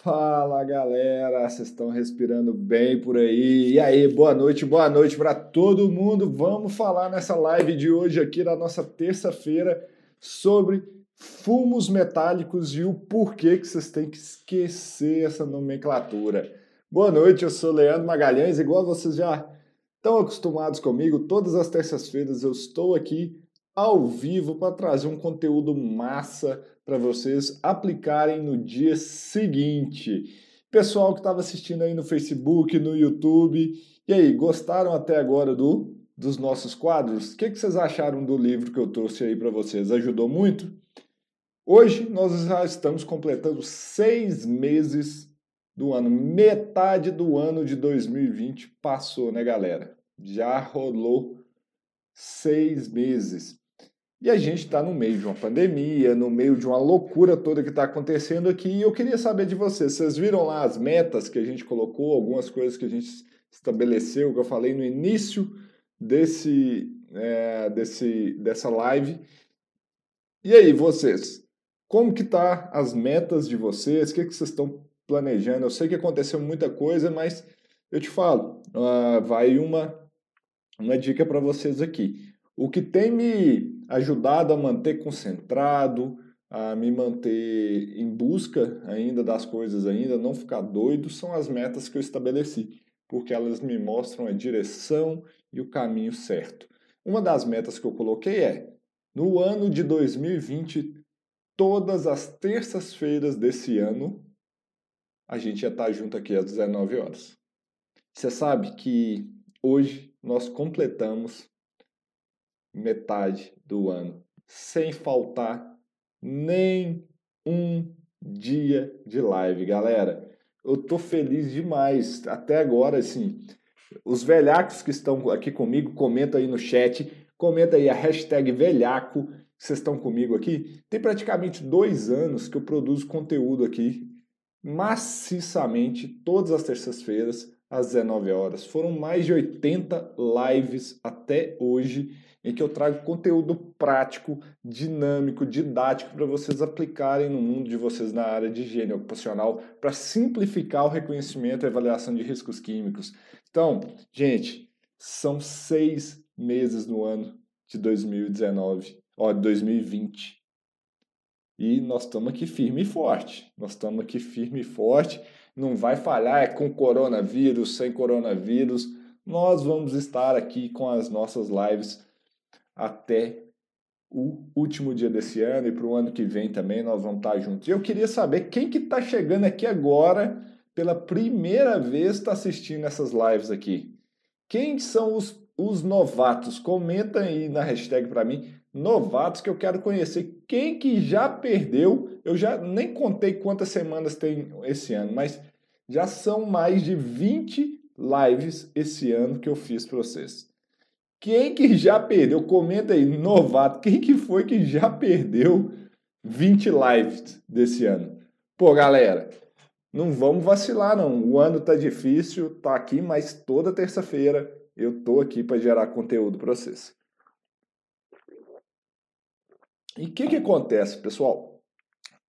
Fala galera, vocês estão respirando bem por aí? E aí, boa noite, boa noite para todo mundo. Vamos falar nessa live de hoje aqui na nossa terça-feira sobre fumos metálicos e o porquê que vocês têm que esquecer essa nomenclatura. Boa noite, eu sou Leandro Magalhães, igual vocês já estão acostumados comigo, todas as terças-feiras eu estou aqui ao vivo para trazer um conteúdo massa para vocês aplicarem no dia seguinte. Pessoal que estava assistindo aí no Facebook, no YouTube, e aí, gostaram até agora do dos nossos quadros? O que, que vocês acharam do livro que eu trouxe aí para vocês? Ajudou muito? Hoje nós já estamos completando seis meses do ano, metade do ano de 2020 passou, né, galera? Já rolou seis meses. E a gente está no meio de uma pandemia, no meio de uma loucura toda que está acontecendo aqui. E eu queria saber de vocês: vocês viram lá as metas que a gente colocou, algumas coisas que a gente estabeleceu, que eu falei no início desse, é, desse dessa live? E aí, vocês? Como que tá as metas de vocês? O que, que vocês estão planejando? Eu sei que aconteceu muita coisa, mas eu te falo, uh, vai uma, uma dica para vocês aqui. O que tem me ajudado a manter concentrado, a me manter em busca ainda das coisas ainda, não ficar doido, são as metas que eu estabeleci, porque elas me mostram a direção e o caminho certo. Uma das metas que eu coloquei é, no ano de 2020, todas as terças-feiras desse ano, a gente ia estar junto aqui às 19 horas. Você sabe que hoje nós completamos metade do ano, sem faltar nem um dia de live, galera. Eu tô feliz demais. Até agora, assim, os velhacos que estão aqui comigo, comenta aí no chat, comenta aí a hashtag velhaco, vocês estão comigo aqui. Tem praticamente dois anos que eu produzo conteúdo aqui maciçamente todas as terças-feiras às 19 horas. Foram mais de 80 lives até hoje em que eu trago conteúdo prático, dinâmico, didático para vocês aplicarem no mundo de vocês na área de higiene ocupacional para simplificar o reconhecimento e avaliação de riscos químicos. Então, gente, são seis meses no ano de 2019, ó, 2020. E nós estamos aqui firme e forte. Nós estamos aqui firme e forte. Não vai falhar, é com coronavírus, sem coronavírus. Nós vamos estar aqui com as nossas lives até o último dia desse ano e para o ano que vem também nós vamos estar juntos. E eu queria saber quem que está chegando aqui agora pela primeira vez está assistindo essas lives aqui. Quem são os, os novatos? Comenta aí na hashtag para mim, novatos que eu quero conhecer. Quem que já perdeu? Eu já nem contei quantas semanas tem esse ano, mas já são mais de 20 lives esse ano que eu fiz para vocês. Quem que já perdeu? Comenta aí, novato. Quem que foi que já perdeu 20 lives desse ano? Pô, galera, não vamos vacilar não. O ano tá difícil, tá aqui, mas toda terça-feira eu tô aqui para gerar conteúdo para vocês. E o que que acontece, pessoal?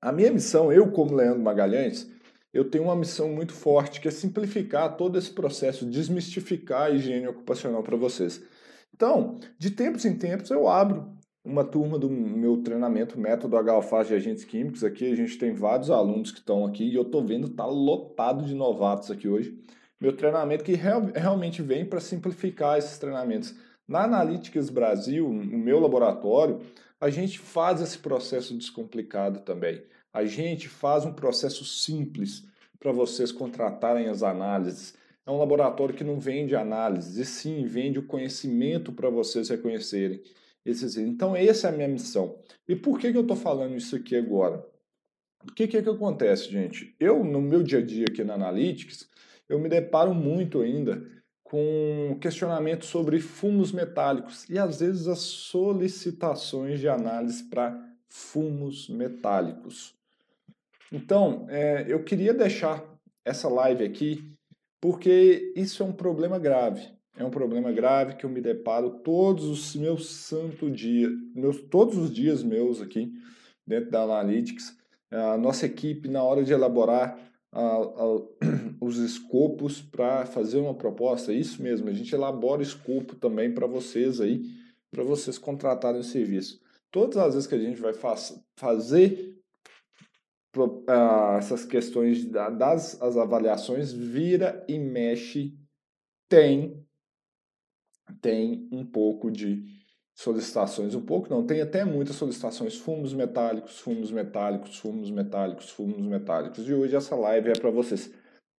A minha missão, eu como Leandro Magalhães, eu tenho uma missão muito forte que é simplificar todo esse processo, desmistificar a higiene ocupacional para vocês. Então, de tempos em tempos, eu abro uma turma do meu treinamento Método H de Agentes Químicos. Aqui a gente tem vários alunos que estão aqui e eu estou vendo tá lotado de novatos aqui hoje. Meu treinamento que real, realmente vem para simplificar esses treinamentos. Na Analytics Brasil, no meu laboratório, a gente faz esse processo descomplicado também. A gente faz um processo simples para vocês contratarem as análises é um laboratório que não vende análises, e sim vende o conhecimento para vocês reconhecerem esses. Então, essa é a minha missão. E por que, que eu estou falando isso aqui agora? O que, que, que acontece, gente? Eu, no meu dia a dia aqui na Analytics, eu me deparo muito ainda com questionamentos sobre fumos metálicos e às vezes as solicitações de análise para fumos metálicos. Então, é, eu queria deixar essa live aqui porque isso é um problema grave. É um problema grave que eu me deparo todos os meus santo dia, meus, todos os dias meus aqui dentro da Analytics. A nossa equipe, na hora de elaborar a, a, os escopos para fazer uma proposta. Isso mesmo, a gente elabora escopo também para vocês aí, para vocês contratarem o serviço. Todas as vezes que a gente vai faz, fazer uh, essas questões das as avaliações, vira e mexe, tem, tem um pouco de solicitações, um pouco não, tem até muitas solicitações, fumos metálicos, fumos metálicos, fumos metálicos, fumos metálicos. E hoje essa live é para vocês.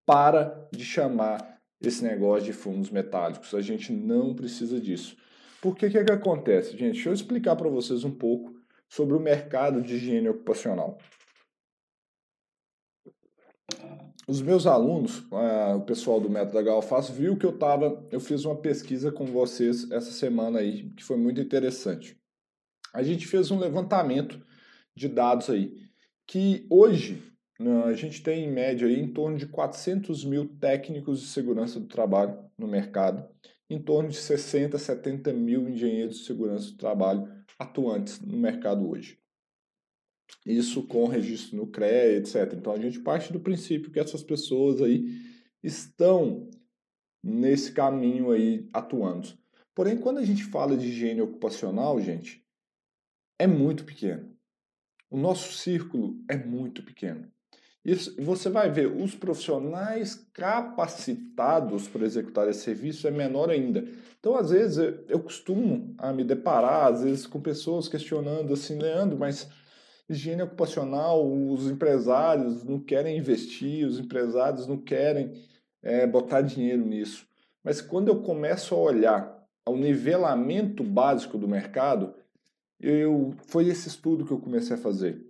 Para de chamar esse negócio de fumos metálicos, a gente não precisa disso. Por que que, que acontece, gente? Deixa eu explicar para vocês um pouco sobre o mercado de higiene ocupacional. Os meus alunos, uh, o pessoal do Método Galfaz, viu que eu tava, eu fiz uma pesquisa com vocês essa semana aí, que foi muito interessante. A gente fez um levantamento de dados aí, que hoje uh, a gente tem em média aí em torno de 400 mil técnicos de segurança do trabalho no mercado, em torno de 60, 70 mil engenheiros de segurança do trabalho atuantes no mercado hoje. Isso com registro no CREA, etc. Então a gente parte do princípio que essas pessoas aí estão nesse caminho aí atuando. Porém, quando a gente fala de higiene ocupacional, gente, é muito pequeno. O nosso círculo é muito pequeno. Isso, você vai ver, os profissionais capacitados para executar esse serviço é menor ainda. Então, às vezes, eu costumo a me deparar, às vezes, com pessoas questionando assim, Leandro, mas higiene ocupacional, os empresários não querem investir, os empresários não querem é, botar dinheiro nisso. Mas quando eu começo a olhar ao nivelamento básico do mercado, eu foi esse estudo que eu comecei a fazer.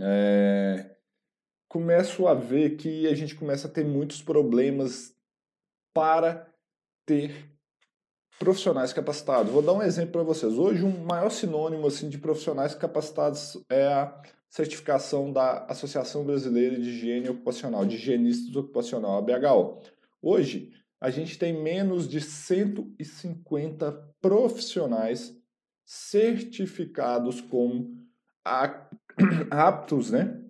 É, começo a ver que a gente começa a ter muitos problemas para ter profissionais capacitados. Vou dar um exemplo para vocês. Hoje, um maior sinônimo assim, de profissionais capacitados é a certificação da Associação Brasileira de Higiene Ocupacional, de Higienistas Ocupacional, a BHO. Hoje, a gente tem menos de 150 profissionais certificados como aptos, né,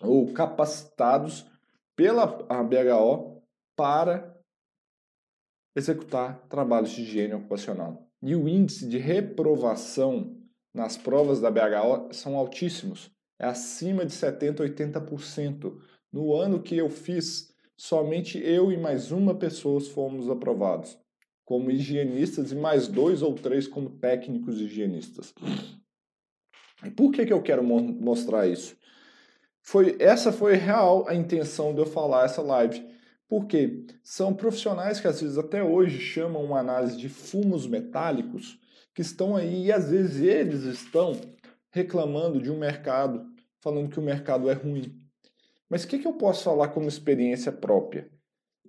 ou capacitados pela BHO para executar trabalhos de higiene ocupacional. E o índice de reprovação nas provas da BHO são altíssimos, é acima de 70%, 80%. No ano que eu fiz, somente eu e mais uma pessoa fomos aprovados como higienistas e mais dois ou três como técnicos higienistas. E por que, que eu quero mostrar isso? Foi, essa foi real a intenção de eu falar essa live porque são profissionais que às vezes até hoje chamam uma análise de fumos metálicos, que estão aí e às vezes eles estão reclamando de um mercado, falando que o mercado é ruim. Mas o que, que eu posso falar como experiência própria?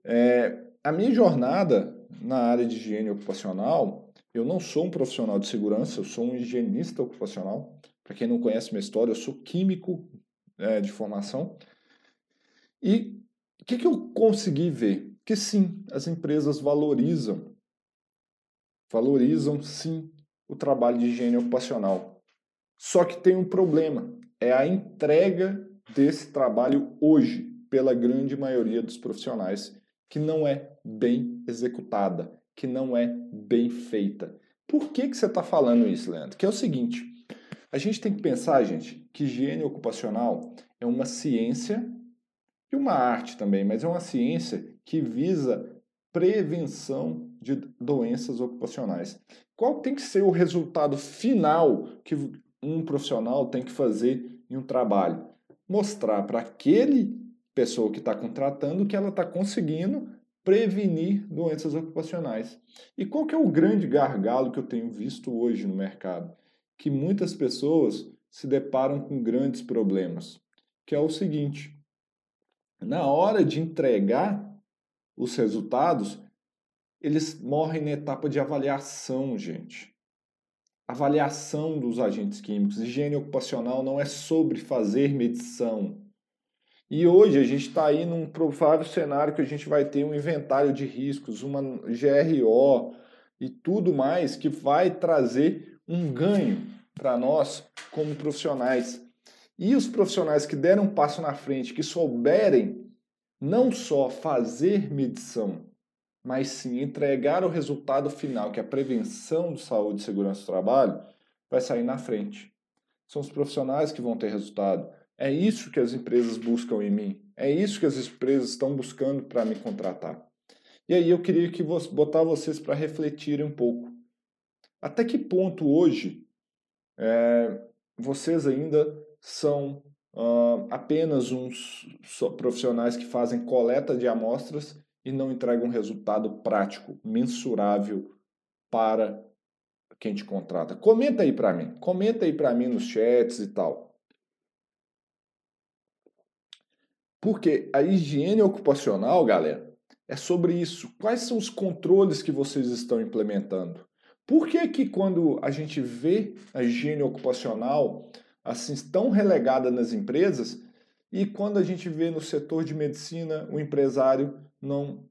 É, a minha jornada na área de higiene ocupacional, eu não sou um profissional de segurança, eu sou um higienista ocupacional. Para quem não conhece minha história, eu sou químico é, de formação. E o que, que eu consegui ver? Que sim, as empresas valorizam, valorizam sim o trabalho de higiene ocupacional. Só que tem um problema, é a entrega desse trabalho hoje pela grande maioria dos profissionais que não é bem executada, que não é bem feita. Por que, que você está falando isso, Leandro? Que é o seguinte, a gente tem que pensar, gente, que higiene ocupacional é uma ciência e uma arte também, mas é uma ciência que visa prevenção de doenças ocupacionais. Qual tem que ser o resultado final que um profissional tem que fazer em um trabalho? Mostrar para aquele pessoa que está contratando que ela está conseguindo prevenir doenças ocupacionais. E qual que é o grande gargalo que eu tenho visto hoje no mercado? Que muitas pessoas se deparam com grandes problemas, que é o seguinte: na hora de entregar os resultados, eles morrem na etapa de avaliação, gente. Avaliação dos agentes químicos. Higiene ocupacional não é sobre fazer medição. E hoje a gente está aí num provável cenário que a gente vai ter um inventário de riscos, uma GRO e tudo mais que vai trazer um ganho para nós como profissionais. E os profissionais que deram um passo na frente, que souberem não só fazer medição, mas sim entregar o resultado final, que é a prevenção de saúde e segurança do trabalho, vai sair na frente. São os profissionais que vão ter resultado. É isso que as empresas buscam em mim. É isso que as empresas estão buscando para me contratar. E aí eu queria que vos, botar vocês para refletirem um pouco. Até que ponto hoje é, vocês ainda são uh, apenas uns profissionais que fazem coleta de amostras e não entregam um resultado prático, mensurável para quem te contrata? Comenta aí para mim, comenta aí para mim nos chats e tal. Porque a higiene ocupacional, galera, é sobre isso. Quais são os controles que vocês estão implementando? Por que que quando a gente vê a higiene ocupacional assim tão relegada nas empresas e quando a gente vê no setor de medicina o empresário não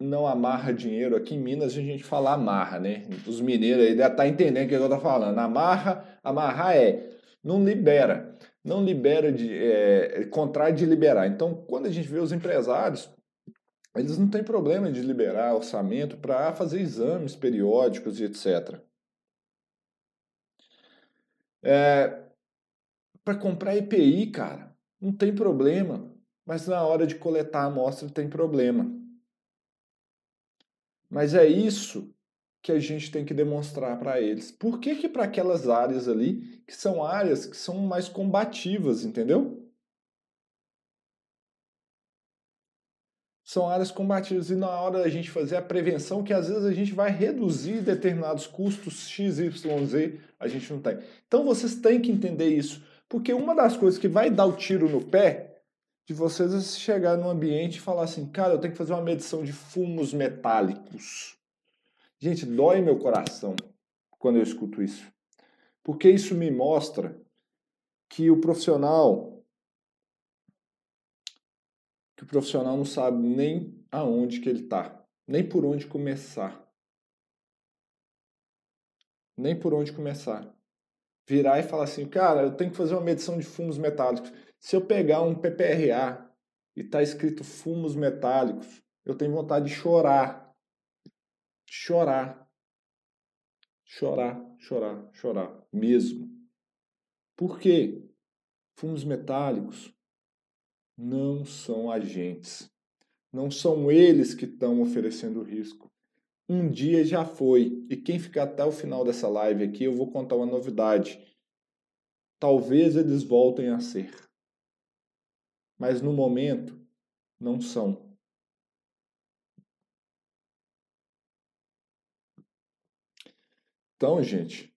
não amarra dinheiro. Aqui em Minas a gente fala amarra, né? Os mineiros aí devem estar tá entendendo o que eu estou falando. Amarra, amarrar é não libera, não libera de é, contrário de liberar. Então, quando a gente vê os empresários, eles não têm problema de liberar orçamento para fazer exames periódicos e etc. É, para comprar EPI, cara, não tem problema. Mas na hora de coletar a amostra tem problema. Mas é isso que a gente tem que demonstrar para eles. Por que que para aquelas áreas ali, que são áreas que são mais combativas, entendeu? São áreas combativas e na hora da gente fazer a prevenção, que às vezes a gente vai reduzir determinados custos XYZ, a gente não tem. Então vocês têm que entender isso, porque uma das coisas que vai dar o tiro no pé de vocês é chegar num ambiente e falar assim, cara, eu tenho que fazer uma medição de fumos metálicos. Gente, dói meu coração quando eu escuto isso. Porque isso me mostra que o profissional que o profissional não sabe nem aonde que ele está, nem por onde começar. Nem por onde começar. Virar e falar assim, cara, eu tenho que fazer uma medição de fumos metálicos. Se eu pegar um PPRA e está escrito fumos metálicos, eu tenho vontade de chorar. Chorar. Chorar, chorar, chorar. Mesmo. Por quê? Fumos metálicos não são agentes. Não são eles que estão oferecendo risco. Um dia já foi. E quem ficar até o final dessa live aqui, eu vou contar uma novidade. Talvez eles voltem a ser mas no momento não são. Então, gente,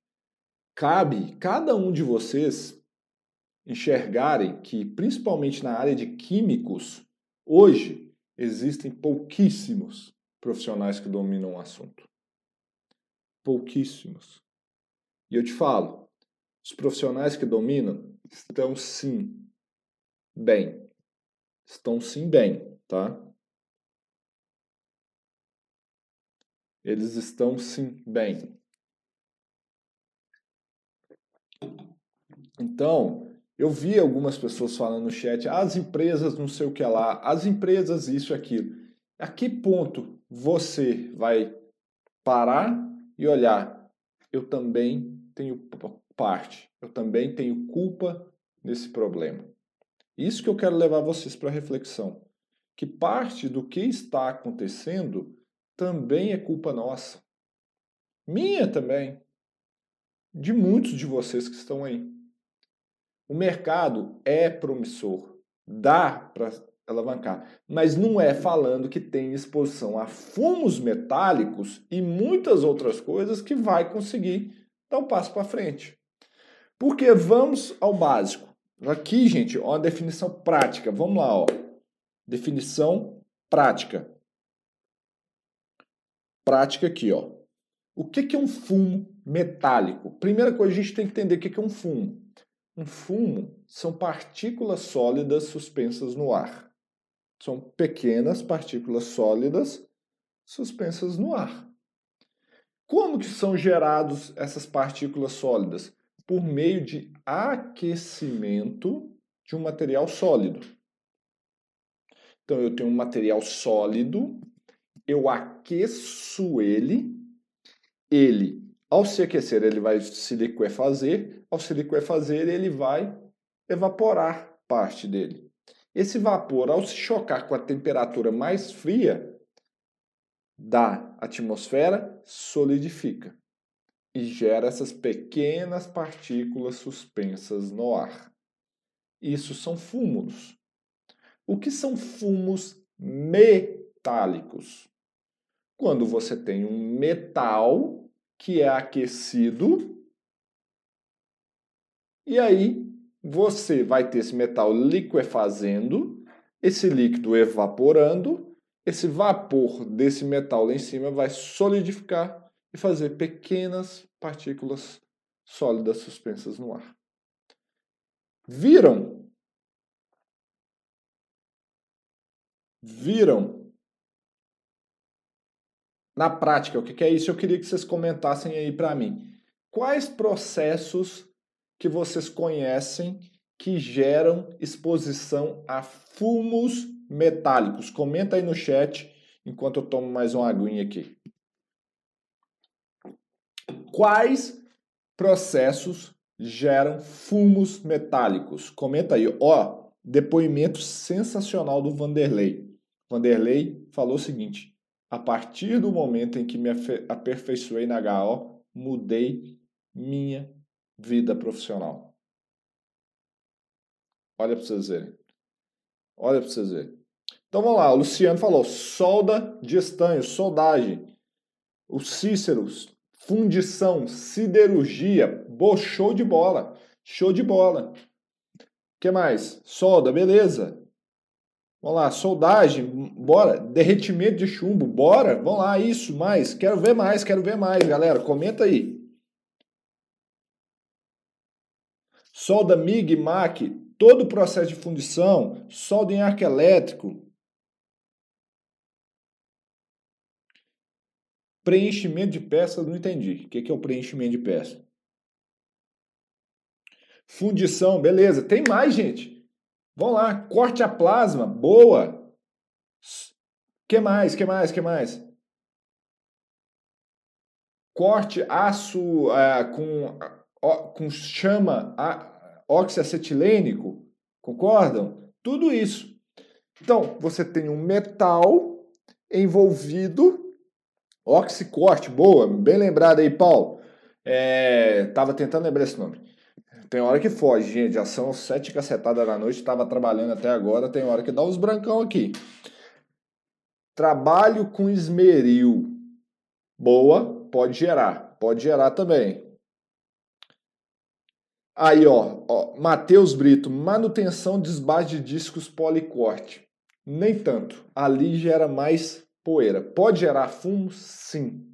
cabe cada um de vocês enxergarem que, principalmente na área de químicos, hoje existem pouquíssimos profissionais que dominam o assunto. Pouquíssimos. E eu te falo, os profissionais que dominam estão sim bem estão sim bem, tá? Eles estão sim bem. Então, eu vi algumas pessoas falando no chat, as empresas não sei o que lá, as empresas isso e aquilo. A que ponto você vai parar e olhar? Eu também tenho parte, eu também tenho culpa nesse problema. Isso que eu quero levar vocês para reflexão. Que parte do que está acontecendo também é culpa nossa. Minha também. De muitos de vocês que estão aí. O mercado é promissor. Dá para alavancar. Mas não é falando que tem exposição a fumos metálicos e muitas outras coisas que vai conseguir dar um passo para frente. Porque vamos ao básico. Aqui, gente, ó, a definição prática. Vamos lá, ó. Definição prática. Prática aqui, ó. O que, que é um fumo metálico? Primeira coisa, a gente tem que entender o que, que é um fumo. Um fumo são partículas sólidas suspensas no ar. São pequenas partículas sólidas suspensas no ar. Como que são gerados essas partículas sólidas? por meio de aquecimento de um material sólido. Então eu tenho um material sólido, eu aqueço ele, ele, ao se aquecer, ele vai se liquefazer, ao se liquefazer, ele vai evaporar parte dele. Esse vapor, ao se chocar com a temperatura mais fria da atmosfera, solidifica e gera essas pequenas partículas suspensas no ar. Isso são fumos. O que são fumos metálicos? Quando você tem um metal que é aquecido e aí você vai ter esse metal liquefazendo, esse líquido evaporando, esse vapor desse metal lá em cima vai solidificar e fazer pequenas partículas sólidas suspensas no ar. Viram? Viram? Na prática, o que é isso? Eu queria que vocês comentassem aí para mim. Quais processos que vocês conhecem que geram exposição a fumos metálicos? Comenta aí no chat enquanto eu tomo mais uma aguinha aqui. Quais processos geram fumos metálicos? Comenta aí. Ó, depoimento sensacional do Vanderlei. Vanderlei falou o seguinte: a partir do momento em que me aperfeiçoei na HO, mudei minha vida profissional. Olha para vocês verem. Olha para vocês verem. Então vamos lá, o Luciano falou solda de estanho, soldagem. O Cícero, fundição, siderurgia, bo, show de bola. Show de bola. Que mais? Solda, beleza. Vamos lá, soldagem, bora. Derretimento de chumbo, bora. Vamos lá, isso, mais. Quero ver mais, quero ver mais, galera. Comenta aí. Solda MIG, MAC, todo o processo de fundição, solda em arco elétrico, preenchimento de peças, não entendi. O que é o preenchimento de peça? Fundição, beleza. Tem mais, gente. Vamos lá. Corte a plasma, boa. que mais? que mais? que mais? Corte aço é, com, com chama oxiacetilênico, concordam? Tudo isso. Então, você tem um metal envolvido, oxicorte, boa, bem lembrado aí, Paulo. É, tava tentando lembrar esse nome. Tem hora que foge, gente. Já são sete cacetadas da noite, estava trabalhando até agora, tem hora que dá uns brancão aqui. Trabalho com esmeril. Boa, pode gerar. Pode gerar também. Aí, ó, ó Matheus Brito, manutenção de de discos policorte. Nem tanto. Ali gera mais poeira. Pode gerar fumo? Sim.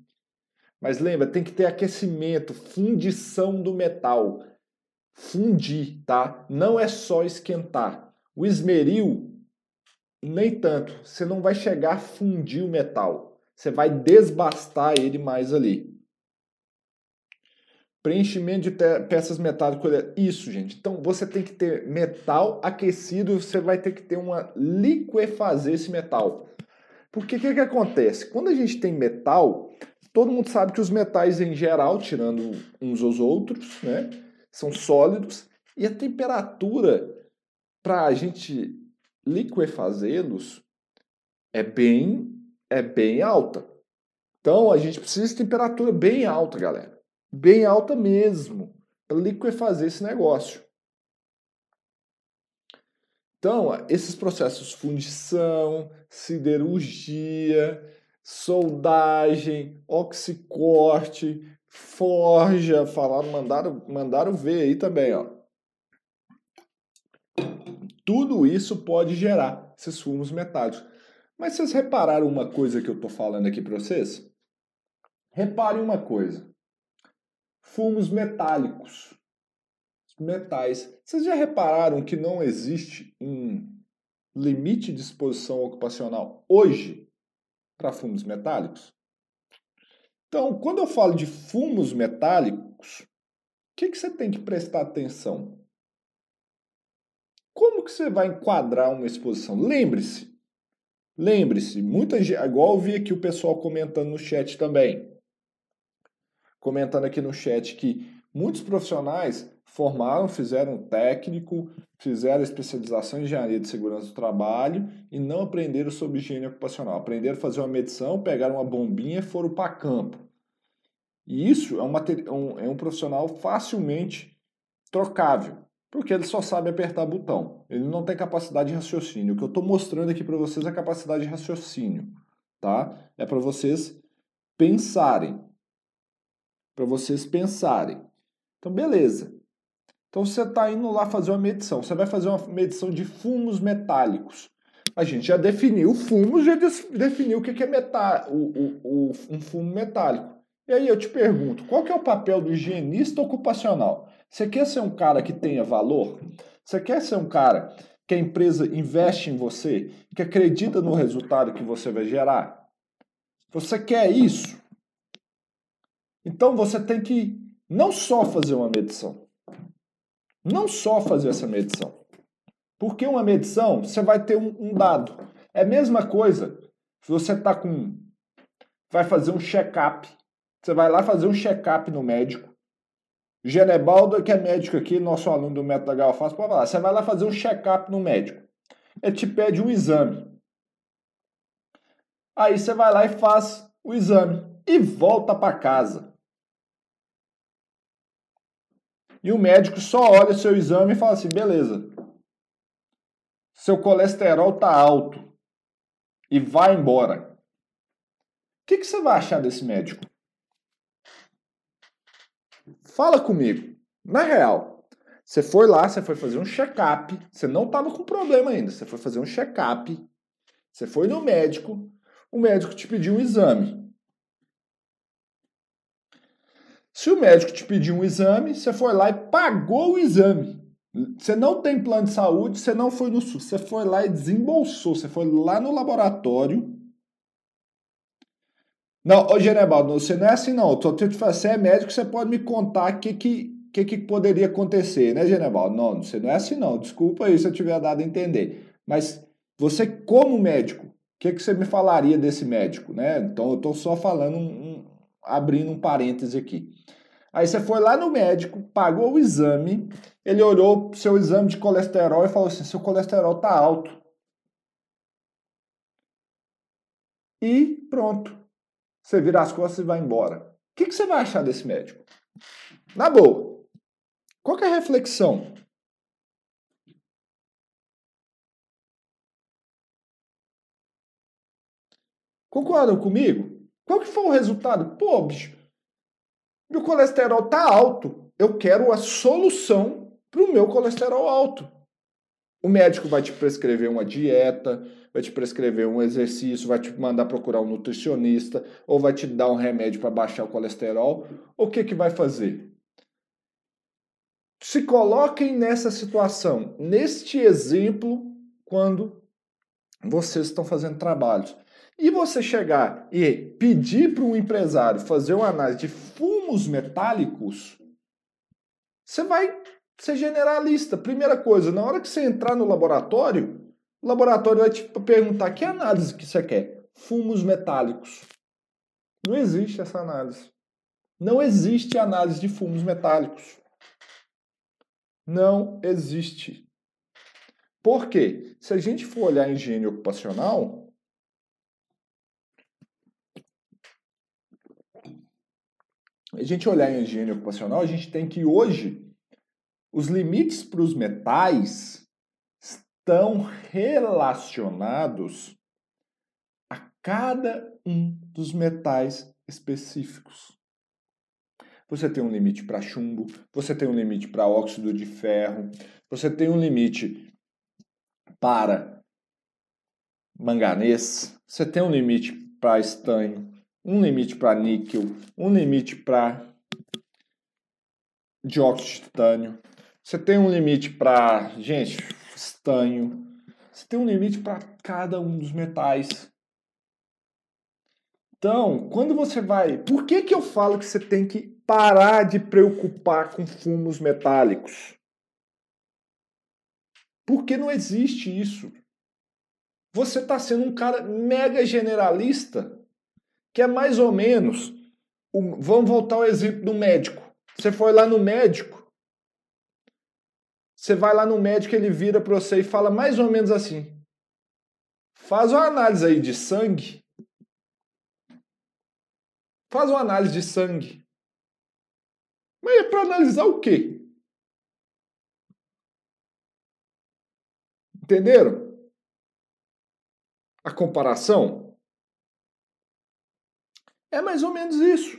Mas lembra, tem que ter aquecimento, fundição do metal. Fundir, tá? Não é só esquentar. O esmeril, nem tanto. Você não vai chegar a fundir o metal. Você vai desbastar ele mais ali. Preenchimento de peças metálicas. Isso, gente. Então você tem que ter metal aquecido você vai ter que ter uma liquefazer esse metal. Porque o que, que acontece? Quando a gente tem metal, todo mundo sabe que os metais em geral, tirando uns aos outros, né, são sólidos e a temperatura para a gente liquefazê-los é bem é bem alta. Então a gente precisa de temperatura bem alta, galera bem alta mesmo, para liquefazer esse negócio. Então, esses processos fundição, siderurgia, soldagem, oxicorte, forja, falaram, mandaram, mandaram ver aí também, ó. Tudo isso pode gerar esses fumos metálicos. Mas vocês repararam uma coisa que eu estou falando aqui para vocês? Reparem uma coisa fumos metálicos. Metais. Vocês já repararam que não existe um limite de exposição ocupacional hoje para fumos metálicos? Então, quando eu falo de fumos metálicos, o que, que você tem que prestar atenção? Como que você vai enquadrar uma exposição? Lembre-se, lembre-se, muita gente, igual eu vi aqui o pessoal comentando no chat também, comentando aqui no chat que muitos profissionais formaram, fizeram técnico, fizeram especialização em engenharia de segurança do trabalho e não aprenderam sobre higiene ocupacional. Aprenderam a fazer uma medição, pegaram uma bombinha e foram para campo. E isso é um, um, é um profissional facilmente trocável, porque ele só sabe apertar botão. Ele não tem capacidade de raciocínio. O que eu estou mostrando aqui para vocês é a capacidade de raciocínio, tá? É para vocês pensarem. Para vocês pensarem. Então, beleza. Então, você está indo lá fazer uma medição. Você vai fazer uma medição de fumos metálicos. A gente já definiu fumos, já definiu o que é metá o, o, o, um fumo metálico. E aí eu te pergunto, qual que é o papel do higienista ocupacional? Você quer ser um cara que tenha valor? Você quer ser um cara que a empresa investe em você, que acredita no resultado que você vai gerar? Você quer isso? Então você tem que não só fazer uma medição, não só fazer essa medição. Porque uma medição, você vai ter um, um dado. É a mesma coisa se você está com. Vai fazer um check-up você vai lá fazer um check-up no médico. Genebaldo, que é médico aqui, nosso aluno do Método Galfaz, pode falar. Você vai lá fazer um check-up no médico. Ele te pede um exame. Aí você vai lá e faz o exame e volta para casa. E o médico só olha o seu exame e fala assim: beleza, seu colesterol tá alto e vai embora. O que, que você vai achar desse médico? Fala comigo. Na real, você foi lá, você foi fazer um check-up, você não estava com problema ainda, você foi fazer um check-up, você foi no médico, o médico te pediu um exame. Se o médico te pediu um exame, você foi lá e pagou o exame. Você não tem plano de saúde, você não foi no SUS, você foi lá e desembolsou, você foi lá no laboratório não, ô Genebaldo, você não é assim não. Tô te você é médico, você pode me contar o que, que, que, que poderia acontecer, né, Genebaldo? Não, você não é assim não. Desculpa aí se eu tiver dado a entender. Mas você, como médico, o que, que você me falaria desse médico, né? Então eu estou só falando, um, abrindo um parêntese aqui. Aí você foi lá no médico, pagou o exame, ele olhou seu exame de colesterol e falou assim: seu colesterol tá alto. E pronto você vira as costas e vai embora. O que, que você vai achar desse médico? Na boa. Qual é a reflexão? Concordam comigo? Qual que foi o resultado? Pô, bicho, meu colesterol tá alto. Eu quero a solução para o meu colesterol alto. O médico vai te prescrever uma dieta, vai te prescrever um exercício, vai te mandar procurar um nutricionista, ou vai te dar um remédio para baixar o colesterol. O que, que vai fazer? Se coloquem nessa situação, neste exemplo, quando vocês estão fazendo trabalhos. E você chegar e pedir para um empresário fazer uma análise de fumos metálicos, você vai ser generalista. Primeira coisa, na hora que você entrar no laboratório, o laboratório vai te perguntar que análise que você quer. Fumos metálicos. Não existe essa análise. Não existe análise de fumos metálicos. Não existe. Por quê? Se a gente for olhar higiene ocupacional, a gente olhar em higiene ocupacional, a gente tem que hoje os limites para os metais estão relacionados a cada um dos metais específicos. Você tem um limite para chumbo, você tem um limite para óxido de ferro, você tem um limite para manganês, você tem um limite para estanho, um limite para níquel, um limite para dióxido de titânio, você tem um limite para, gente, estanho. Você tem um limite para cada um dos metais. Então, quando você vai. Por que, que eu falo que você tem que parar de preocupar com fumos metálicos? Porque não existe isso. Você está sendo um cara mega generalista, que é mais ou menos. vamos voltar ao exemplo do médico. Você foi lá no médico, você vai lá no médico, ele vira para você e fala mais ou menos assim: faz uma análise aí de sangue. Faz uma análise de sangue. Mas é para analisar o quê? Entenderam? A comparação é mais ou menos isso.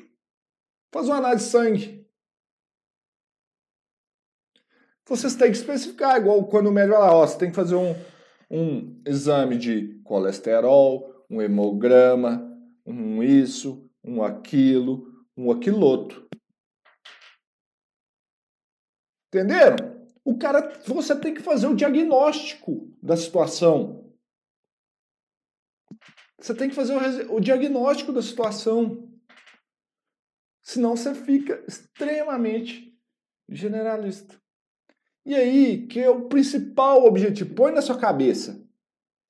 Faz uma análise de sangue. Vocês têm que especificar, igual quando o médico lá, ó, você tem que fazer um, um exame de colesterol, um hemograma, um isso, um aquilo, um aquiloto. Entenderam? O cara, você tem que fazer o diagnóstico da situação. Você tem que fazer o, o diagnóstico da situação. Senão você fica extremamente generalista. E aí, que é o principal objetivo? Põe na sua cabeça.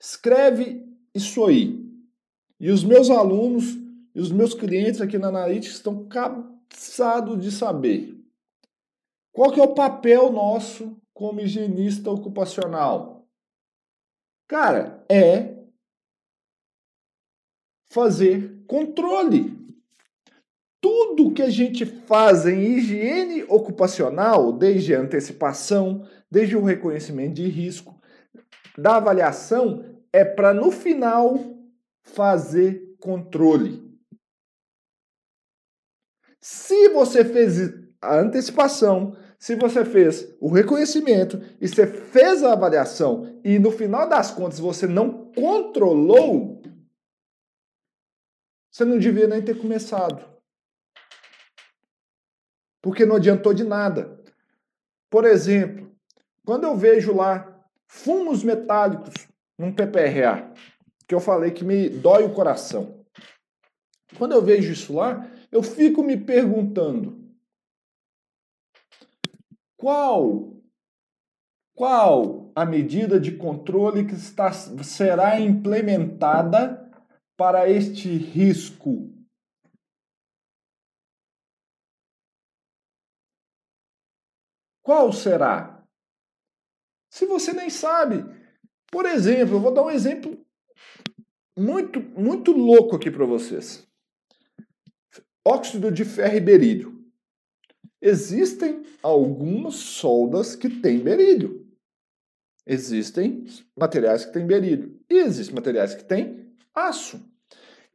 Escreve isso aí. E os meus alunos e os meus clientes aqui na Analytics estão cansados de saber. Qual que é o papel nosso como higienista ocupacional? Cara, é fazer controle. Tudo que a gente faz em higiene ocupacional, desde a antecipação, desde o reconhecimento de risco, da avaliação, é para no final fazer controle. Se você fez a antecipação, se você fez o reconhecimento e você fez a avaliação e no final das contas você não controlou, você não devia nem ter começado. Porque não adiantou de nada. Por exemplo, quando eu vejo lá fumos metálicos num PPRA, que eu falei que me dói o coração. Quando eu vejo isso lá, eu fico me perguntando: qual qual a medida de controle que está, será implementada para este risco? Qual será? Se você nem sabe. Por exemplo, eu vou dar um exemplo muito, muito louco aqui para vocês. Óxido de ferro e berílio. Existem algumas soldas que têm berílio. Existem materiais que têm berílio. E existem materiais que têm aço.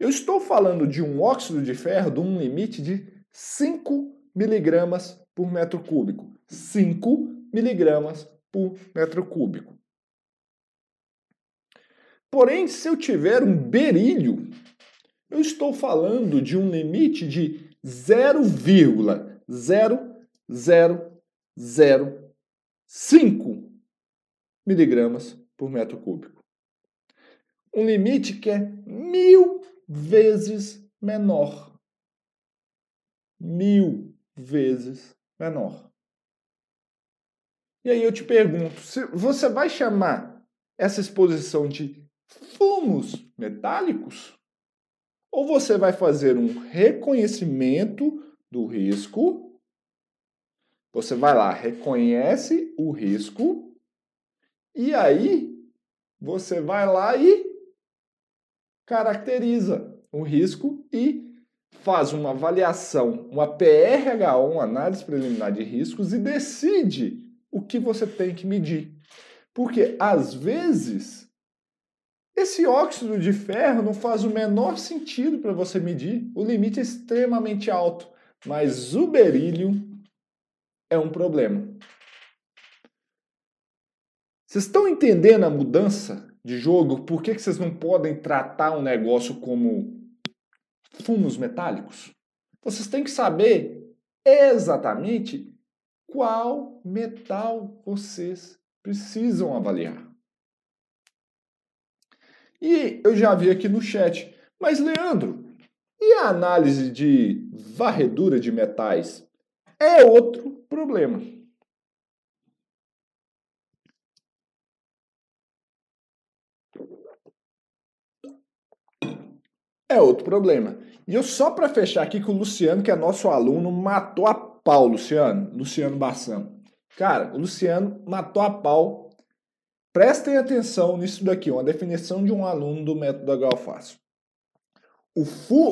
Eu estou falando de um óxido de ferro de um limite de 5 miligramas por metro cúbico. 5 miligramas por metro cúbico. Porém, se eu tiver um berílio, eu estou falando de um limite de 0,0 0,005 miligramas por metro cúbico. Um limite que é mil vezes menor. Mil vezes menor. E aí eu te pergunto, você vai chamar essa exposição de fumos metálicos? Ou você vai fazer um reconhecimento do risco. Você vai lá, reconhece o risco e aí você vai lá e caracteriza o risco e faz uma avaliação, uma PRH, uma análise preliminar de riscos e decide o que você tem que medir. Porque às vezes esse óxido de ferro não faz o menor sentido para você medir, o limite é extremamente alto. Mas o berílio é um problema. Vocês estão entendendo a mudança de jogo? Por que, que vocês não podem tratar um negócio como fumos metálicos? Vocês têm que saber exatamente qual metal vocês precisam avaliar. E eu já vi aqui no chat, mas Leandro, e a análise de varredura de metais é outro problema. É outro problema. E eu só para fechar aqui que o Luciano, que é nosso aluno, matou a pau, Luciano, Luciano Bassam. Cara, o Luciano matou a pau. Prestem atenção nisso daqui, uma definição de um aluno do método da Galfácio. O,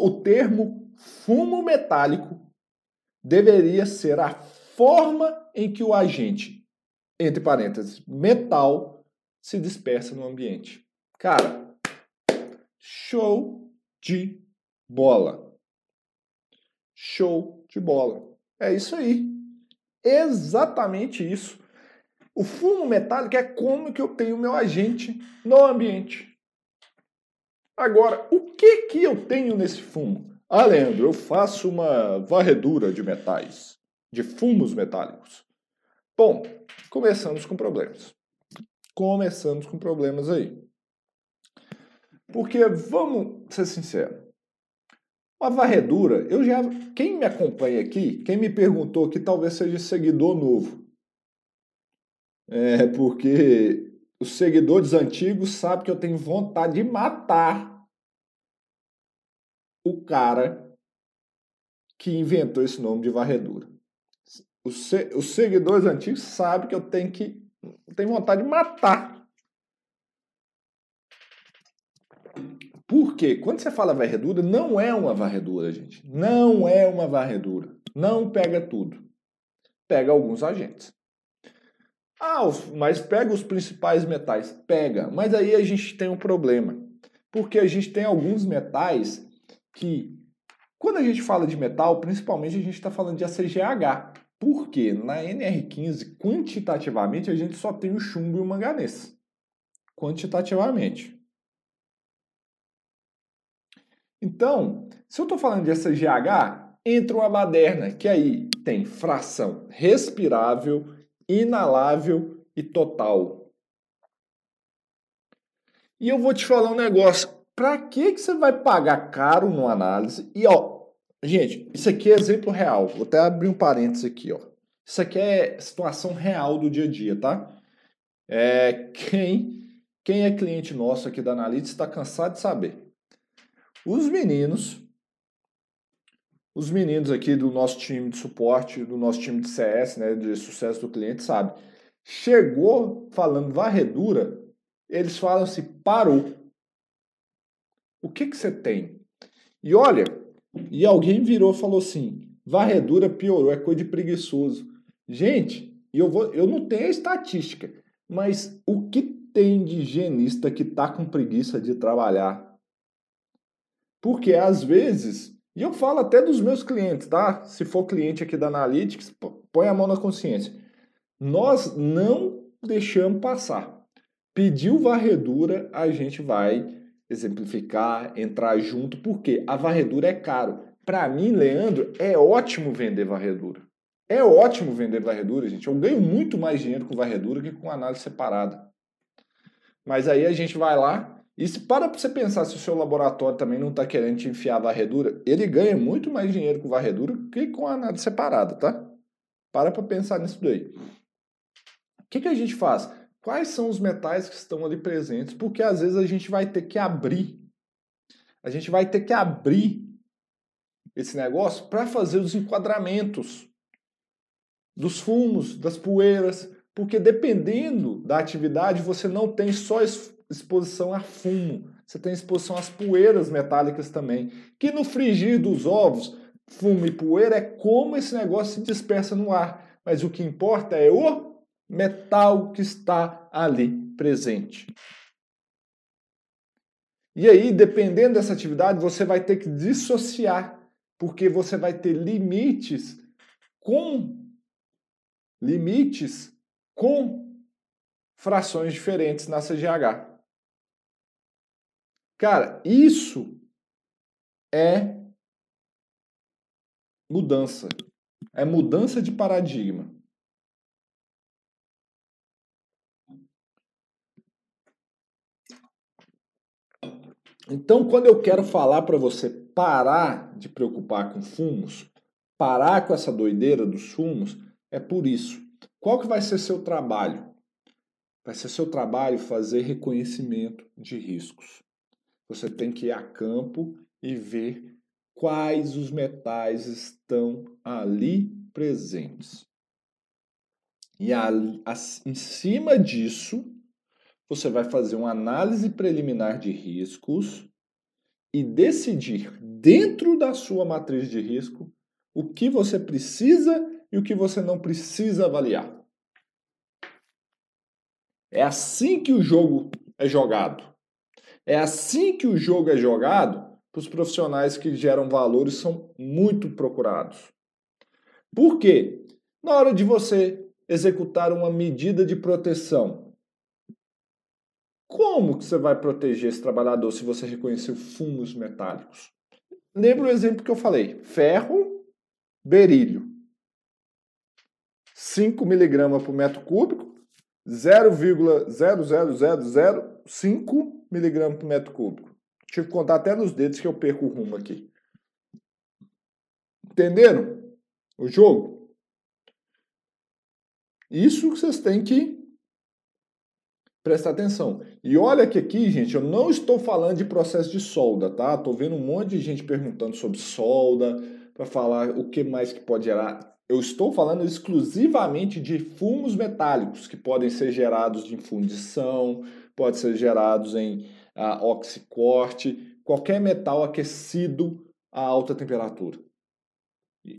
o termo fumo metálico deveria ser a forma em que o agente, entre parênteses, metal, se dispersa no ambiente. Cara, show de bola. Show de bola. É isso aí. Exatamente isso. O fumo metálico é como que eu tenho meu agente no ambiente. Agora, o que que eu tenho nesse fumo? Ah, Leandro, eu faço uma varredura de metais, de fumos metálicos. Bom, começamos com problemas. Começamos com problemas aí. Porque, vamos ser sinceros, uma varredura, eu já. Quem me acompanha aqui, quem me perguntou que talvez seja seguidor novo. É porque os seguidores antigos sabem que eu tenho vontade de matar o cara que inventou esse nome de varredura. Os, se, os seguidores antigos sabem que eu tenho que. Eu tenho vontade de matar Por quê? Quando você fala varredura, não é uma varredura, gente. Não é uma varredura. Não pega tudo. Pega alguns agentes. Ah, mas pega os principais metais. Pega. Mas aí a gente tem um problema. Porque a gente tem alguns metais que, quando a gente fala de metal, principalmente a gente está falando de ACGH. Porque na NR15, quantitativamente, a gente só tem o chumbo e o manganês. Quantitativamente. Então, se eu estou falando de SGH, entra uma baderna, que aí tem fração respirável, inalável e total. E eu vou te falar um negócio. Para que, que você vai pagar caro no análise? E ó, gente, isso aqui é exemplo real. Vou até abrir um parênteses aqui, ó. Isso aqui é situação real do dia a dia, tá? É, quem, quem é cliente nosso aqui da Analytics está cansado de saber. Os meninos, os meninos aqui do nosso time de suporte, do nosso time de CS, né, de sucesso do cliente, sabe? Chegou falando varredura, eles falam assim, parou. O que que você tem? E olha, e alguém virou e falou assim, varredura piorou, é coisa de preguiçoso. Gente, eu, vou, eu não tenho a estatística, mas o que tem de higienista que tá com preguiça de trabalhar? Porque às vezes, e eu falo até dos meus clientes, tá? Se for cliente aqui da Analytics, põe a mão na consciência. Nós não deixamos passar. Pediu varredura, a gente vai exemplificar, entrar junto, porque a varredura é caro. Para mim, Leandro, é ótimo vender varredura. É ótimo vender varredura, gente. Eu ganho muito mais dinheiro com varredura que com análise separada. Mas aí a gente vai lá, e se para você pensar se o seu laboratório também não está querendo te enfiar varredura, ele ganha muito mais dinheiro com varredura que com a análise separada, tá? Para para pensar nisso daí. O que, que a gente faz? Quais são os metais que estão ali presentes? Porque às vezes a gente vai ter que abrir. A gente vai ter que abrir esse negócio para fazer os enquadramentos dos fumos, das poeiras, porque dependendo da atividade, você não tem só exposição a fumo, você tem exposição às poeiras metálicas também, que no frigir dos ovos, fumo e poeira é como esse negócio se dispersa no ar, mas o que importa é o metal que está ali presente. E aí, dependendo dessa atividade, você vai ter que dissociar, porque você vai ter limites com limites com frações diferentes na CGH. Cara, isso é mudança. É mudança de paradigma. Então, quando eu quero falar para você parar de preocupar com fumos, parar com essa doideira dos fumos, é por isso. Qual que vai ser seu trabalho? Vai ser seu trabalho fazer reconhecimento de riscos. Você tem que ir a campo e ver quais os metais estão ali presentes. E a, a, em cima disso, você vai fazer uma análise preliminar de riscos e decidir dentro da sua matriz de risco o que você precisa e o que você não precisa avaliar. É assim que o jogo é jogado. É assim que o jogo é jogado para os profissionais que geram valores são muito procurados. Por quê? Na hora de você executar uma medida de proteção, como que você vai proteger esse trabalhador se você reconheceu fumos metálicos? Lembra o exemplo que eu falei? Ferro, berílio. 5 miligramas por metro cúbico, 0,00005 miligramas por metro cúbico. Tive que contar até nos dedos que eu perco o rumo aqui. Entenderam o jogo? Isso que vocês têm que prestar atenção. E olha que aqui, gente, eu não estou falando de processo de solda, tá? Tô vendo um monte de gente perguntando sobre solda, para falar o que mais que pode gerar eu estou falando exclusivamente de fumos metálicos que podem ser gerados em fundição, podem ser gerados em uh, oxicorte, qualquer metal aquecido a alta temperatura.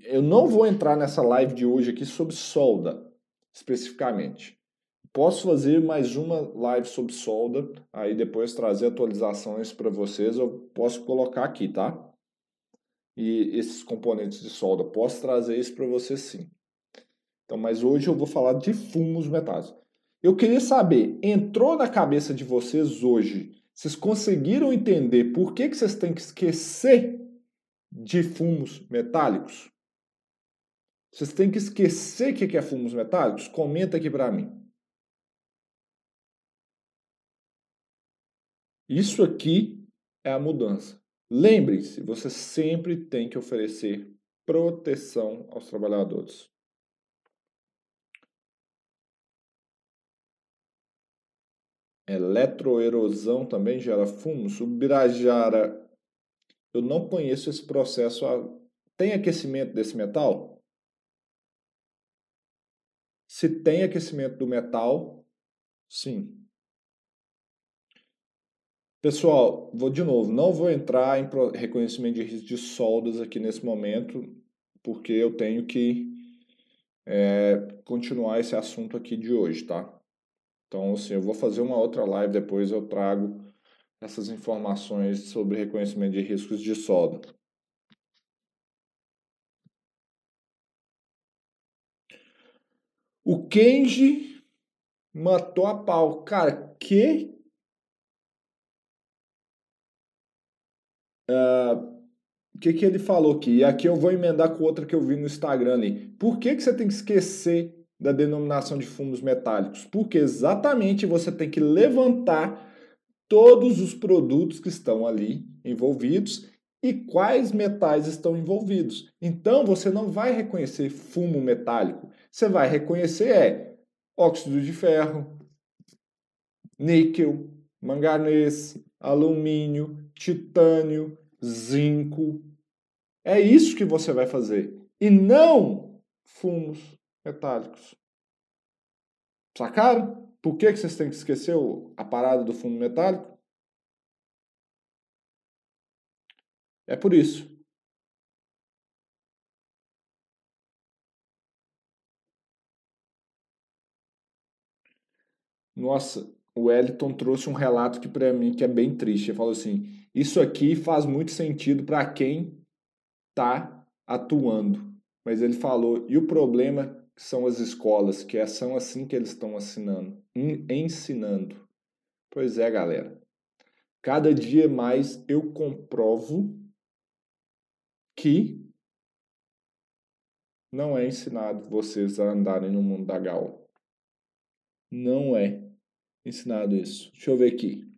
Eu não vou entrar nessa live de hoje aqui sobre solda, especificamente. Posso fazer mais uma live sobre solda, aí depois trazer atualizações para vocês, eu posso colocar aqui, tá? e esses componentes de solda. Posso trazer isso para você sim. Então, mas hoje eu vou falar de fumos metálicos. Eu queria saber, entrou na cabeça de vocês hoje, vocês conseguiram entender por que, que vocês têm que esquecer de fumos metálicos? Vocês têm que esquecer o que é fumos metálicos? Comenta aqui para mim. Isso aqui é a mudança. Lembre-se, você sempre tem que oferecer proteção aos trabalhadores. Eletroerosão também gera fumos. O Birajara, eu não conheço esse processo. Tem aquecimento desse metal? Se tem aquecimento do metal, sim. Pessoal, vou de novo, não vou entrar em reconhecimento de risco de soldas aqui nesse momento, porque eu tenho que é, continuar esse assunto aqui de hoje, tá? Então, assim, eu vou fazer uma outra live, depois eu trago essas informações sobre reconhecimento de riscos de solda. O Kenji matou a pau. Cara, que o que, que ele falou aqui? E aqui eu vou emendar com outra que eu vi no Instagram ali. Por que, que você tem que esquecer da denominação de fumos metálicos? Porque exatamente você tem que levantar todos os produtos que estão ali envolvidos e quais metais estão envolvidos. Então você não vai reconhecer fumo metálico. Você vai reconhecer é óxido de ferro, níquel, manganês, alumínio, titânio, zinco. É isso que você vai fazer. E não fumos metálicos. Sacaram? Por que, que vocês têm que esquecer a parada do fumo metálico? É por isso. Nossa, o Wellington trouxe um relato que para mim que é bem triste. Ele falou assim: "Isso aqui faz muito sentido para quem está atuando". Mas ele falou: "E o problema são as escolas, que é, são assim que eles estão assinando, ensinando". Pois é, galera. Cada dia mais eu comprovo que não é ensinado vocês a andarem no mundo da gaula. Não é ensinado isso. Deixa eu ver aqui.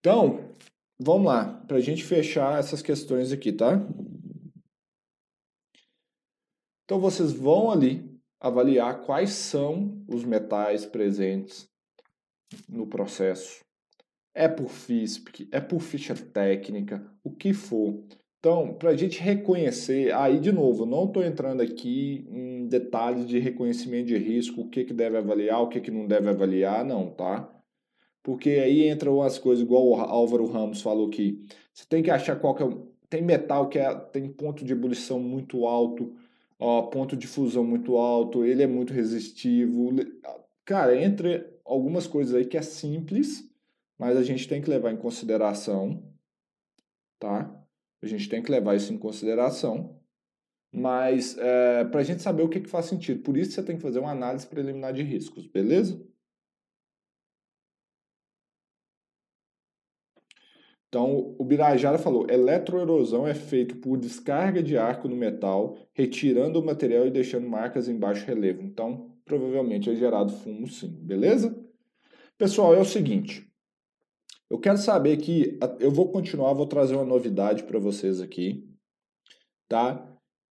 Então, vamos lá, para a gente fechar essas questões aqui, tá? Então, vocês vão ali avaliar quais são os metais presentes no processo. É por FISP, é por ficha técnica, o que for. Então, para a gente reconhecer, aí de novo, não estou entrando aqui em detalhes de reconhecimento de risco, o que, que deve avaliar, o que, que não deve avaliar, não, tá? Porque aí entram umas coisas, igual o Álvaro Ramos falou aqui. Você tem que achar qual que é. Tem metal que é, tem ponto de ebulição muito alto, ó, ponto de fusão muito alto, ele é muito resistivo. Cara, entre algumas coisas aí que é simples, mas a gente tem que levar em consideração, tá? A gente tem que levar isso em consideração, mas é, para a gente saber o que, que faz sentido. Por isso você tem que fazer uma análise preliminar de riscos, beleza? Então, o Birajara falou: eletroerosão é feito por descarga de arco no metal, retirando o material e deixando marcas em baixo relevo. Então, provavelmente é gerado fumo sim, beleza? Pessoal, é o seguinte. Eu quero saber que eu vou continuar, vou trazer uma novidade para vocês aqui, tá?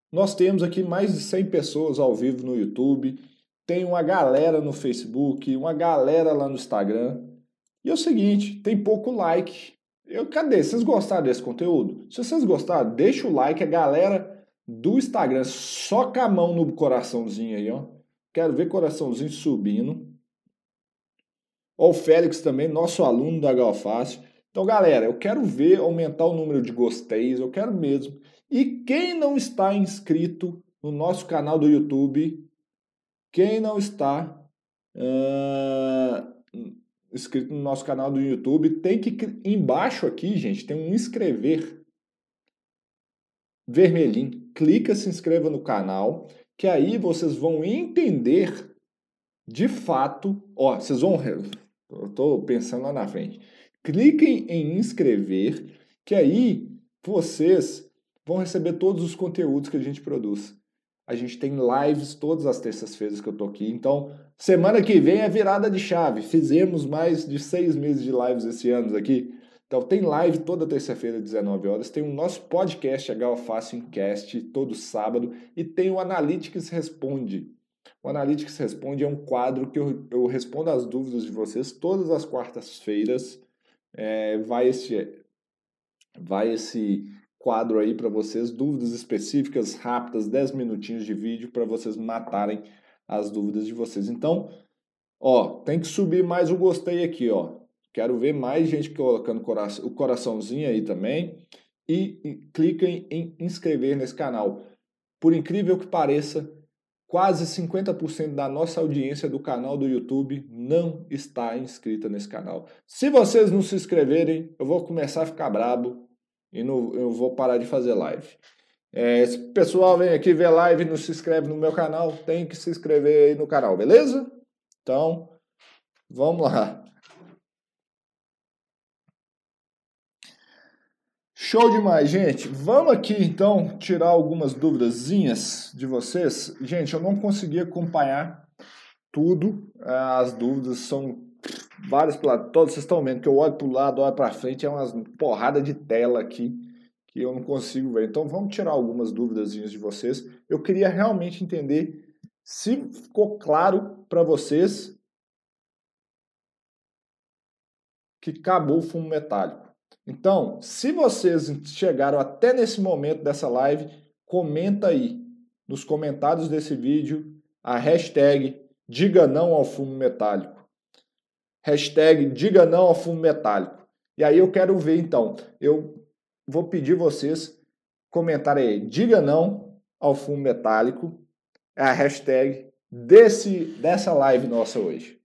Nós temos aqui mais de 100 pessoas ao vivo no YouTube, tem uma galera no Facebook, uma galera lá no Instagram. E é o seguinte, tem pouco like. Eu, cadê? Vocês gostaram desse conteúdo? Se vocês gostaram, deixa o like, a galera do Instagram, com a mão no coraçãozinho aí, ó. Quero ver coraçãozinho subindo. Ó, o Félix também, nosso aluno da Galfácio. Então, galera, eu quero ver aumentar o número de gosteis, eu quero mesmo. E quem não está inscrito no nosso canal do YouTube, quem não está uh, inscrito no nosso canal do YouTube, tem que embaixo aqui, gente, tem um inscrever vermelhinho. Clica, se inscreva no canal, que aí vocês vão entender de fato, ó, vocês vão eu estou pensando lá na frente. Cliquem em inscrever, que aí vocês vão receber todos os conteúdos que a gente produz. A gente tem lives todas as terças-feiras que eu tô aqui. Então, semana que vem é virada de chave. Fizemos mais de seis meses de lives esse ano aqui. Então, tem live toda terça-feira, 19 horas. Tem o nosso podcast, HO Fácil Cast, todo sábado. E tem o Analytics Responde, o Analytics Responde é um quadro que eu, eu respondo as dúvidas de vocês todas as quartas-feiras. É, vai esse vai esse quadro aí para vocês, dúvidas específicas, rápidas, 10 minutinhos de vídeo para vocês matarem as dúvidas de vocês. Então, ó, tem que subir mais o gostei aqui, ó. Quero ver mais gente colocando o coraçãozinho aí também. E, cliquem em inscrever nesse canal. Por incrível que pareça, Quase 50% da nossa audiência do canal do YouTube não está inscrita nesse canal. Se vocês não se inscreverem, eu vou começar a ficar brabo e não, eu vou parar de fazer live. É, se o pessoal vem aqui ver live e não se inscreve no meu canal, tem que se inscrever aí no canal, beleza? Então, vamos lá. Show demais, gente. Vamos aqui então tirar algumas dúvidazinhas de vocês. Gente, eu não consegui acompanhar tudo. As dúvidas são várias todos vocês estão vendo que eu olho para o lado, olho para frente, é uma porrada de tela aqui que eu não consigo ver. Então vamos tirar algumas dúvidas de vocês. Eu queria realmente entender se ficou claro para vocês que acabou o fumo metálico. Então, se vocês chegaram até nesse momento dessa live, comenta aí nos comentários desse vídeo a hashtag diga não ao fumo metálico. Hashtag diga não ao fumo metálico. E aí eu quero ver então, eu vou pedir vocês comentarem aí, diga não ao fumo metálico, é a hashtag desse, dessa live nossa hoje.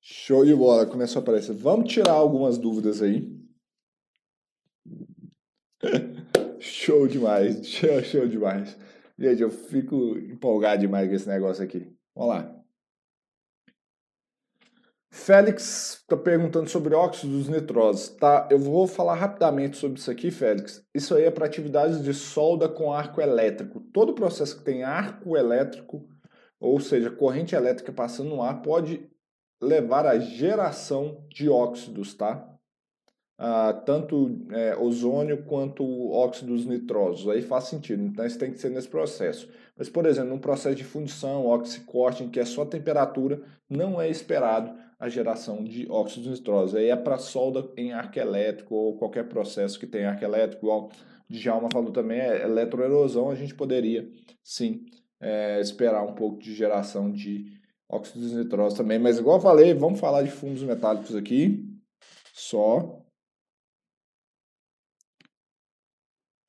Show de bola, começou a aparecer. Vamos tirar algumas dúvidas aí. Show demais, show, show demais. Gente, eu fico empolgado demais com esse negócio aqui. Vamos lá. Félix está perguntando sobre óxidos nitrosos. Tá, eu vou falar rapidamente sobre isso aqui, Félix. Isso aí é para atividades de solda com arco elétrico. Todo processo que tem arco elétrico, ou seja, corrente elétrica passando no ar, pode levar à geração de óxidos, tá? Ah, tanto é, ozônio quanto óxidos nitrosos. Aí faz sentido, então isso tem que ser nesse processo. Mas, por exemplo, num processo de fundição, oxicorting, que é só temperatura, não é esperado a geração de óxidos nitrosos. Aí é para solda em arco elétrico ou qualquer processo que tenha arco elétrico, igual o Djalma falou também, é eletroerosão, a gente poderia sim é, esperar um pouco de geração de óxidos nitrosos também. Mas igual eu falei, vamos falar de fumos metálicos aqui, só.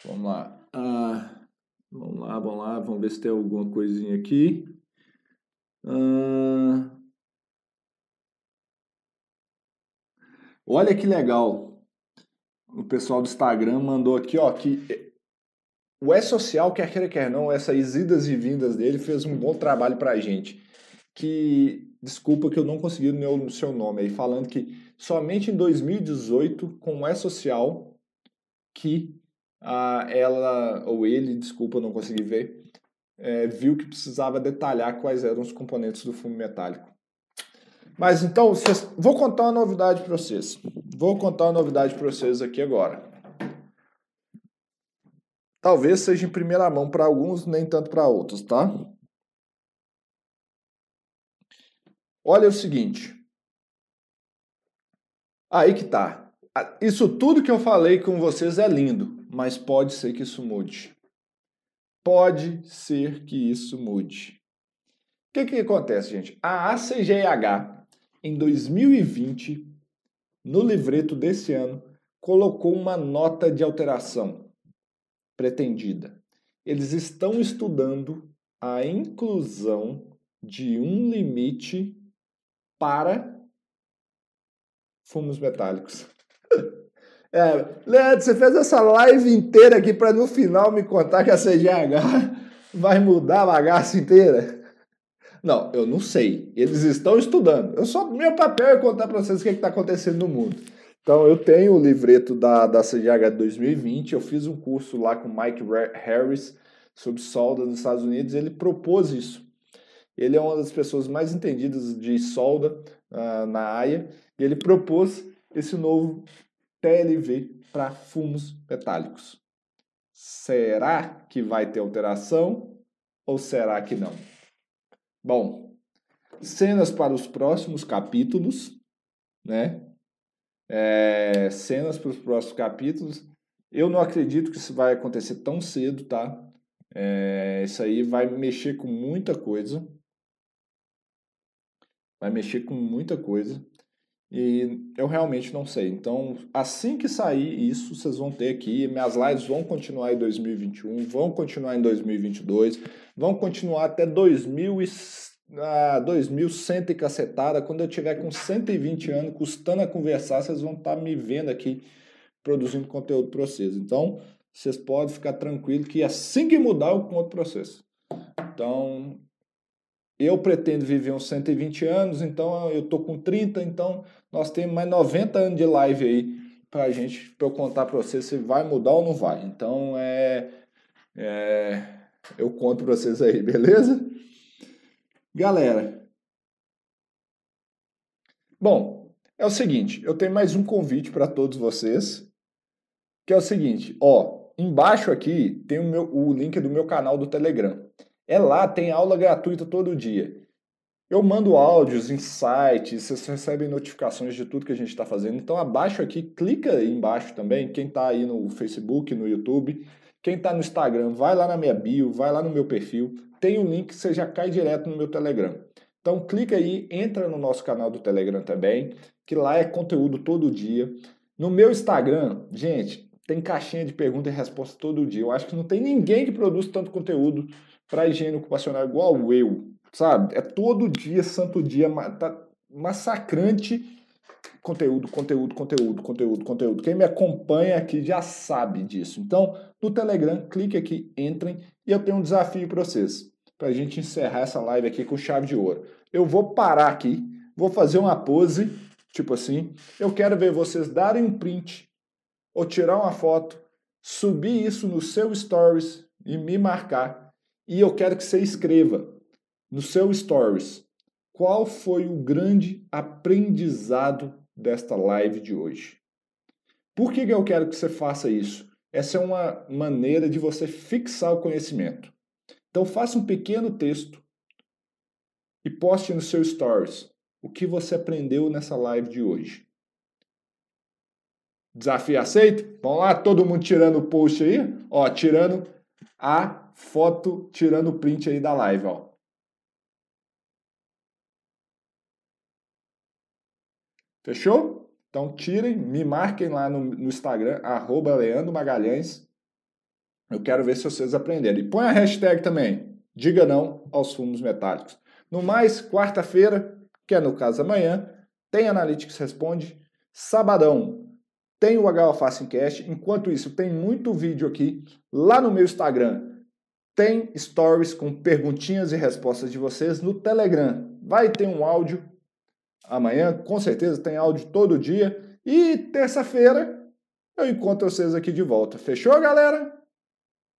Vamos lá. Ah, vamos lá, vamos lá, vamos ver se tem alguma coisinha aqui. Ah, olha que legal. O pessoal do Instagram mandou aqui, ó, que o E-Social, quer queira, quer não, essas idas e vindas dele fez um bom trabalho pra gente. Que, desculpa que eu não consegui o seu nome aí, falando que somente em 2018, com o E-Social, que ah, ela, ou ele, desculpa, não consegui ver, é, viu que precisava detalhar quais eram os componentes do fumo metálico. Mas então, vocês, vou contar uma novidade para vocês. Vou contar uma novidade para vocês aqui agora. Talvez seja em primeira mão para alguns, nem tanto para outros, tá? Olha o seguinte. Aí que tá. Isso tudo que eu falei com vocês é lindo mas pode ser que isso mude. Pode ser que isso mude. O que, que acontece, gente? A ACGH, em 2020, no livreto desse ano, colocou uma nota de alteração pretendida. Eles estão estudando a inclusão de um limite para fumos metálicos. É, Leandro, você fez essa live inteira aqui para no final me contar que a CGH vai mudar a bagaça inteira? Não, eu não sei. Eles estão estudando. Eu só meu papel é contar para vocês o que é está acontecendo no mundo. Então, eu tenho o livreto da, da CGH de 2020. Eu fiz um curso lá com Mike Harris sobre solda nos Estados Unidos. Ele propôs isso. Ele é uma das pessoas mais entendidas de solda uh, na AIA. E ele propôs esse novo TLV para fumos metálicos. Será que vai ter alteração ou será que não? Bom, cenas para os próximos capítulos, né? É, cenas para os próximos capítulos. Eu não acredito que isso vai acontecer tão cedo, tá? É, isso aí vai mexer com muita coisa. Vai mexer com muita coisa. E eu realmente não sei. Então, assim que sair isso, vocês vão ter aqui. Minhas lives vão continuar em 2021, vão continuar em 2022, vão continuar até 2000 e, ah, 2100 e cacetada. Quando eu tiver com 120 anos, custando a conversar, vocês vão estar tá me vendo aqui produzindo conteúdo para vocês. Então, vocês podem ficar tranquilo que assim que mudar, eu conto para vocês. Então, eu pretendo viver uns 120 anos, então eu tô com 30, então nós temos mais 90 anos de live aí pra gente, pra eu contar pra você se vai mudar ou não vai. Então é, é eu conto pra vocês aí, beleza? Galera, bom, é o seguinte, eu tenho mais um convite para todos vocês, que é o seguinte, ó, embaixo aqui tem o, meu, o link do meu canal do Telegram. É lá, tem aula gratuita todo dia. Eu mando áudios, insights, vocês recebem notificações de tudo que a gente está fazendo. Então, abaixo aqui, clica aí embaixo também. Quem está aí no Facebook, no YouTube, quem está no Instagram, vai lá na minha bio, vai lá no meu perfil. Tem o um link, você já cai direto no meu Telegram. Então, clica aí, entra no nosso canal do Telegram também, que lá é conteúdo todo dia. No meu Instagram, gente, tem caixinha de pergunta e resposta todo dia. Eu acho que não tem ninguém que produz tanto conteúdo para higiene ocupacional igual eu, sabe? É todo dia, santo dia, tá massacrante conteúdo, conteúdo, conteúdo, conteúdo, conteúdo. Quem me acompanha aqui já sabe disso. Então, no Telegram, clique aqui, entrem e eu tenho um desafio para vocês, para a gente encerrar essa live aqui com chave de ouro. Eu vou parar aqui, vou fazer uma pose, tipo assim. Eu quero ver vocês darem um print ou tirar uma foto, subir isso no seu stories e me marcar e eu quero que você escreva no seu stories qual foi o grande aprendizado desta live de hoje. Por que, eu quero que você faça isso? Essa é uma maneira de você fixar o conhecimento. Então faça um pequeno texto e poste no seu stories o que você aprendeu nessa live de hoje. Desafio aceito? Vamos lá, todo mundo tirando o post aí, ó, tirando a foto, tirando o print aí da live, ó. Fechou? Então tirem, me marquem lá no, no Instagram, arroba Leandro Magalhães. Eu quero ver se vocês aprenderam. E põe a hashtag também, diga não aos fumos metálicos. No mais, quarta-feira, que é no caso amanhã, tem Analytics Responde. Sabadão, tem o HO Fast Cast. Enquanto isso, tem muito vídeo aqui lá no meu Instagram. Tem stories com perguntinhas e respostas de vocês no Telegram. Vai ter um áudio amanhã, com certeza tem áudio todo dia. E terça-feira eu encontro vocês aqui de volta. Fechou, galera?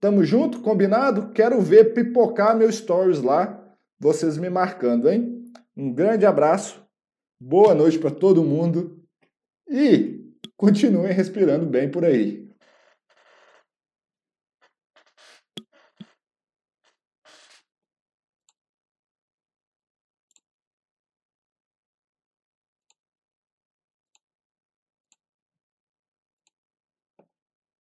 Tamo junto, combinado? Quero ver pipocar meus stories lá, vocês me marcando, hein? Um grande abraço, boa noite para todo mundo e continuem respirando bem por aí.